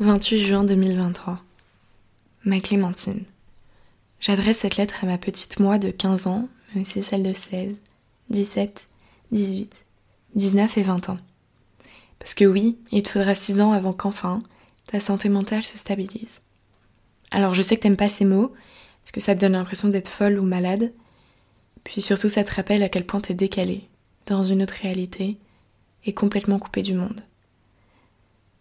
28 juin 2023. Ma Clémentine. J'adresse cette lettre à ma petite moi de 15 ans, mais aussi celle de 16, 17, 18, 19 et 20 ans. Parce que oui, il te faudra 6 ans avant qu'enfin ta santé mentale se stabilise. Alors je sais que t'aimes pas ces mots, parce que ça te donne l'impression d'être folle ou malade, puis surtout ça te rappelle à quel point t'es décalé, dans une autre réalité, et complètement coupé du monde.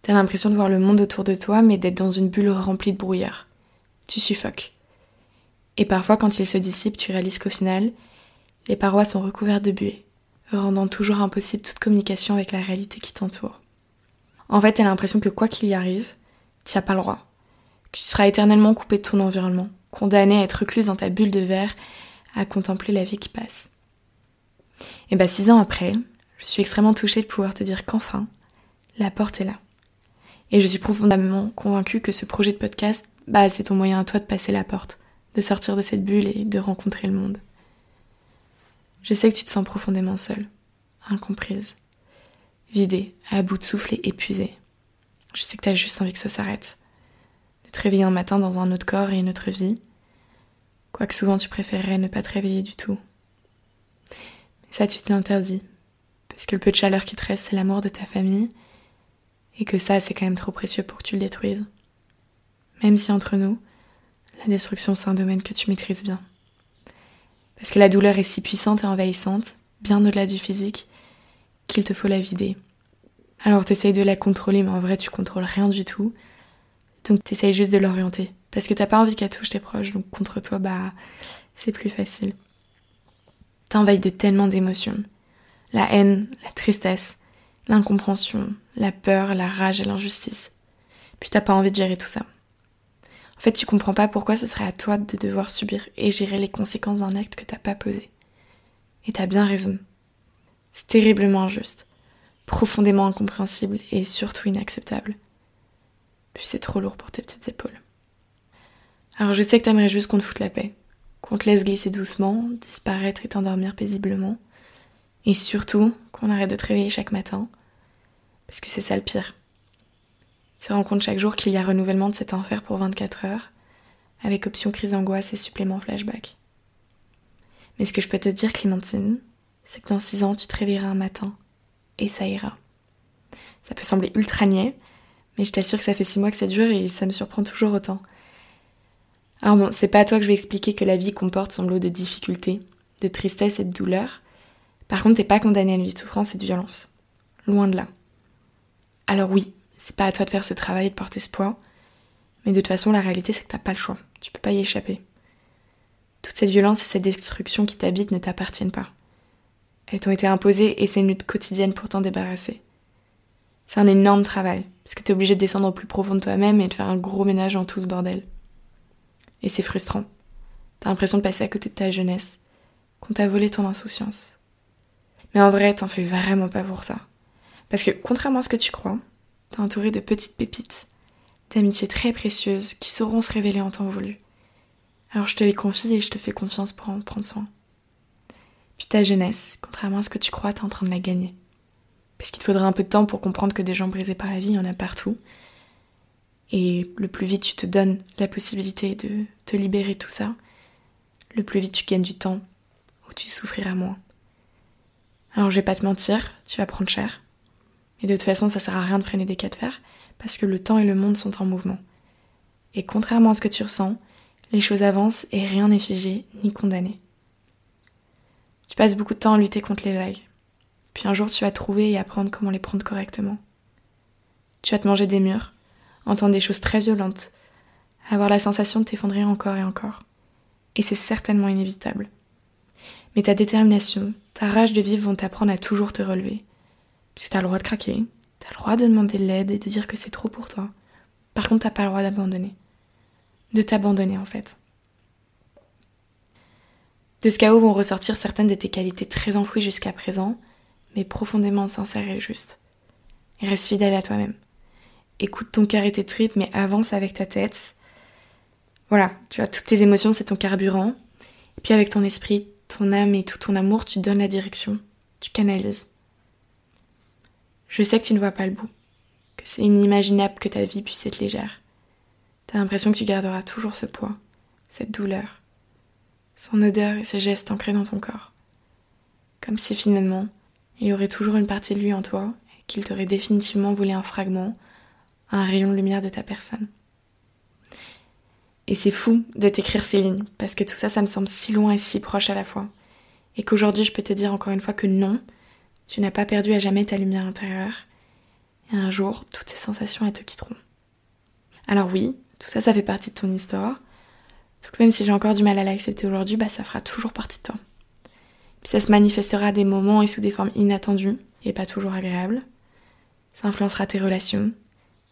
T'as l'impression de voir le monde autour de toi, mais d'être dans une bulle remplie de brouillard. Tu suffoques. Et parfois, quand il se dissipe, tu réalises qu'au final, les parois sont recouvertes de buée, rendant toujours impossible toute communication avec la réalité qui t'entoure. En fait, t'as l'impression que quoi qu'il y arrive, t'y as pas le droit. Que tu seras éternellement coupé de ton environnement, condamné à être recluse dans ta bulle de verre, à contempler la vie qui passe. Et bah, six ans après, je suis extrêmement touchée de pouvoir te dire qu'enfin, la porte est là. Et je suis profondément convaincue que ce projet de podcast, bah, c'est ton moyen à toi de passer la porte, de sortir de cette bulle et de rencontrer le monde. Je sais que tu te sens profondément seule, incomprise, vidée, à bout de souffle et épuisée. Je sais que tu as juste envie que ça s'arrête, de te réveiller un matin dans un autre corps et une autre vie, quoique souvent tu préférerais ne pas te réveiller du tout. Mais ça, tu te l'interdis, parce que le peu de chaleur qui te reste, c'est l'amour de ta famille, et que ça, c'est quand même trop précieux pour que tu le détruises. Même si entre nous, la destruction, c'est un domaine que tu maîtrises bien. Parce que la douleur est si puissante et envahissante, bien au-delà du physique, qu'il te faut la vider. Alors t'essayes de la contrôler, mais en vrai, tu contrôles rien du tout. Donc t'essayes juste de l'orienter. Parce que t'as pas envie qu'elle touche tes proches, donc contre toi, bah, c'est plus facile. T'envahis de tellement d'émotions. La haine, la tristesse, l'incompréhension, la peur, la rage et l'injustice. Puis t'as pas envie de gérer tout ça. En fait, tu comprends pas pourquoi ce serait à toi de devoir subir et gérer les conséquences d'un acte que t'as pas posé. Et t'as bien raison. C'est terriblement injuste, profondément incompréhensible et surtout inacceptable. Puis c'est trop lourd pour tes petites épaules. Alors je sais que t'aimerais juste qu'on te foute la paix, qu'on te laisse glisser doucement, disparaître et t'endormir paisiblement, et surtout qu'on arrête de te réveiller chaque matin, parce que c'est ça le pire. Se rend compte chaque jour qu'il y a renouvellement de cet enfer pour 24 heures, avec option crise d'angoisse et supplément flashback. Mais ce que je peux te dire, Clémentine, c'est que dans 6 ans, tu te réveilleras un matin, et ça ira. Ça peut sembler ultra niais, mais je t'assure que ça fait 6 mois que ça dure et ça me surprend toujours autant. Alors bon, c'est pas à toi que je vais expliquer que la vie comporte son lot de difficultés, de tristesse et de douleur. Par contre, t'es pas condamné à une vie de souffrance et de violence. Loin de là. Alors oui, c'est pas à toi de faire ce travail et de porter ce poids, mais de toute façon, la réalité, c'est que t'as pas le choix. Tu peux pas y échapper. Toute cette violence et cette destruction qui t'habite ne t'appartiennent pas. Elles t'ont été imposées et c'est une lutte quotidienne pour t'en débarrasser. C'est un énorme travail, parce que t'es obligé de descendre au plus profond de toi-même et de faire un gros ménage en tout ce bordel. Et c'est frustrant. T'as l'impression de passer à côté de ta jeunesse, qu'on t'a volé ton insouciance. Mais en vrai, t'en fais vraiment pas pour ça. Parce que, contrairement à ce que tu crois, t'es entouré de petites pépites, d'amitiés très précieuses qui sauront se révéler en temps voulu. Alors je te les confie et je te fais confiance pour en prendre soin. Puis ta jeunesse, contrairement à ce que tu crois, t'es en train de la gagner. Parce qu'il te faudra un peu de temps pour comprendre que des gens brisés par la vie, il y en a partout. Et le plus vite tu te donnes la possibilité de te libérer de tout ça, le plus vite tu gagnes du temps, ou tu souffriras moins. Alors je vais pas te mentir, tu vas prendre cher. Et de toute façon, ça sert à rien de freiner des cas de fer, parce que le temps et le monde sont en mouvement. Et contrairement à ce que tu ressens, les choses avancent et rien n'est figé ni condamné. Tu passes beaucoup de temps à lutter contre les vagues. Puis un jour, tu vas trouver et apprendre comment les prendre correctement. Tu vas te manger des murs, entendre des choses très violentes, avoir la sensation de t'effondrer encore et encore. Et c'est certainement inévitable. Mais ta détermination, ta rage de vivre vont t'apprendre à toujours te relever, parce que t'as le droit de craquer, t'as le droit de demander de l'aide et de dire que c'est trop pour toi. Par contre, t'as pas le droit d'abandonner. De t'abandonner, en fait. De ce chaos vont ressortir certaines de tes qualités très enfouies jusqu'à présent, mais profondément sincères et justes. reste fidèle à toi-même. Écoute ton cœur et tes tripes, mais avance avec ta tête. Voilà, tu vois, toutes tes émotions, c'est ton carburant. Et puis avec ton esprit, ton âme et tout ton amour, tu donnes la direction. Tu canalises. Je sais que tu ne vois pas le bout, que c'est inimaginable que ta vie puisse être légère. T'as l'impression que tu garderas toujours ce poids, cette douleur, son odeur et ses gestes ancrés dans ton corps. Comme si finalement, il y aurait toujours une partie de lui en toi et qu'il t'aurait définitivement volé un fragment, un rayon de lumière de ta personne. Et c'est fou de t'écrire ces lignes, parce que tout ça, ça me semble si loin et si proche à la fois. Et qu'aujourd'hui, je peux te dire encore une fois que non, tu n'as pas perdu à jamais ta lumière intérieure. Et un jour, toutes ces sensations, elles te quitteront. Alors oui, tout ça, ça fait partie de ton histoire. Donc même si j'ai encore du mal à l'accepter aujourd'hui, bah ça fera toujours partie de toi. Puis ça se manifestera à des moments et sous des formes inattendues et pas toujours agréables. Ça influencera tes relations,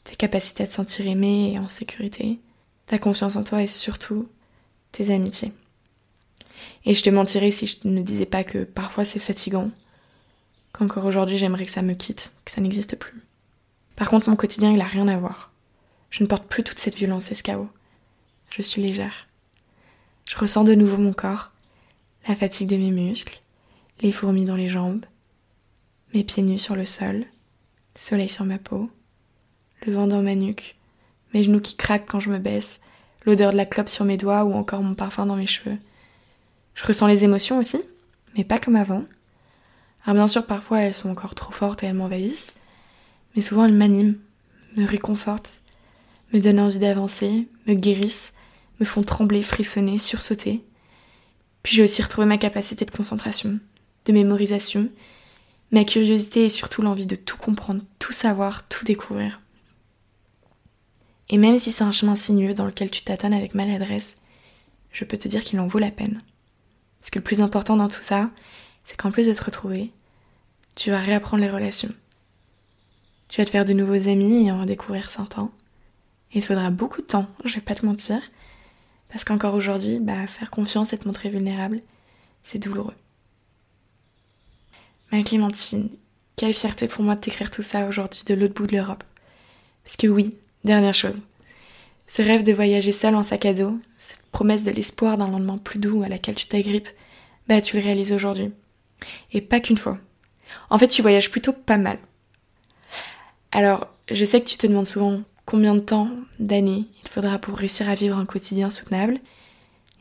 tes capacités à te sentir aimé et en sécurité, ta confiance en toi et surtout tes amitiés. Et je te mentirais si je ne disais pas que parfois c'est fatigant, qu'encore aujourd'hui j'aimerais que ça me quitte, que ça n'existe plus. Par contre, mon quotidien, il a rien à voir. Je ne porte plus toute cette violence et ce chaos. Je suis légère. Je ressens de nouveau mon corps, la fatigue de mes muscles, les fourmis dans les jambes, mes pieds nus sur le sol, le soleil sur ma peau, le vent dans ma nuque, mes genoux qui craquent quand je me baisse, l'odeur de la clope sur mes doigts ou encore mon parfum dans mes cheveux. Je ressens les émotions aussi, mais pas comme avant. Alors bien sûr, parfois elles sont encore trop fortes et elles m'envahissent, mais souvent elles m'animent, me réconfortent, me donnent envie d'avancer, me guérissent, me font trembler, frissonner, sursauter. Puis j'ai aussi retrouvé ma capacité de concentration, de mémorisation, ma curiosité et surtout l'envie de tout comprendre, tout savoir, tout découvrir. Et même si c'est un chemin sinueux dans lequel tu tâtonnes avec maladresse, je peux te dire qu'il en vaut la peine. Parce que le plus important dans tout ça, c'est qu'en plus de te retrouver, tu vas réapprendre les relations. Tu vas te faire de nouveaux amis et en redécouvrir certains. Et il faudra beaucoup de temps, je vais pas te mentir, parce qu'encore aujourd'hui, bah, faire confiance et te montrer vulnérable, c'est douloureux. Ma Clémentine, quelle fierté pour moi de t'écrire tout ça aujourd'hui de l'autre bout de l'Europe. Parce que oui, Dernière chose. Ce rêve de voyager seul en sac à dos, cette promesse de l'espoir d'un lendemain plus doux à laquelle tu t'agrippes, bah tu le réalises aujourd'hui. Et pas qu'une fois. En fait, tu voyages plutôt pas mal. Alors, je sais que tu te demandes souvent combien de temps, d'années, il faudra pour réussir à vivre un quotidien soutenable.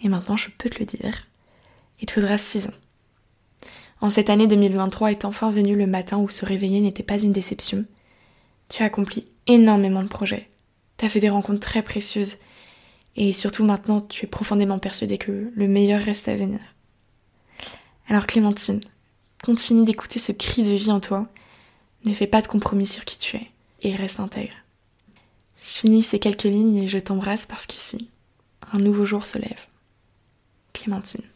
Et maintenant, je peux te le dire. Il te faudra 6 ans. En cette année 2023 est enfin venu le matin où se réveiller n'était pas une déception. Tu as accompli énormément de projets. Tu as fait des rencontres très précieuses. Et surtout maintenant, tu es profondément persuadée que le meilleur reste à venir. Alors Clémentine, continue d'écouter ce cri de vie en toi. Ne fais pas de compromis sur qui tu es. Et reste intègre. Je finis ces quelques lignes et je t'embrasse parce qu'ici, un nouveau jour se lève. Clémentine.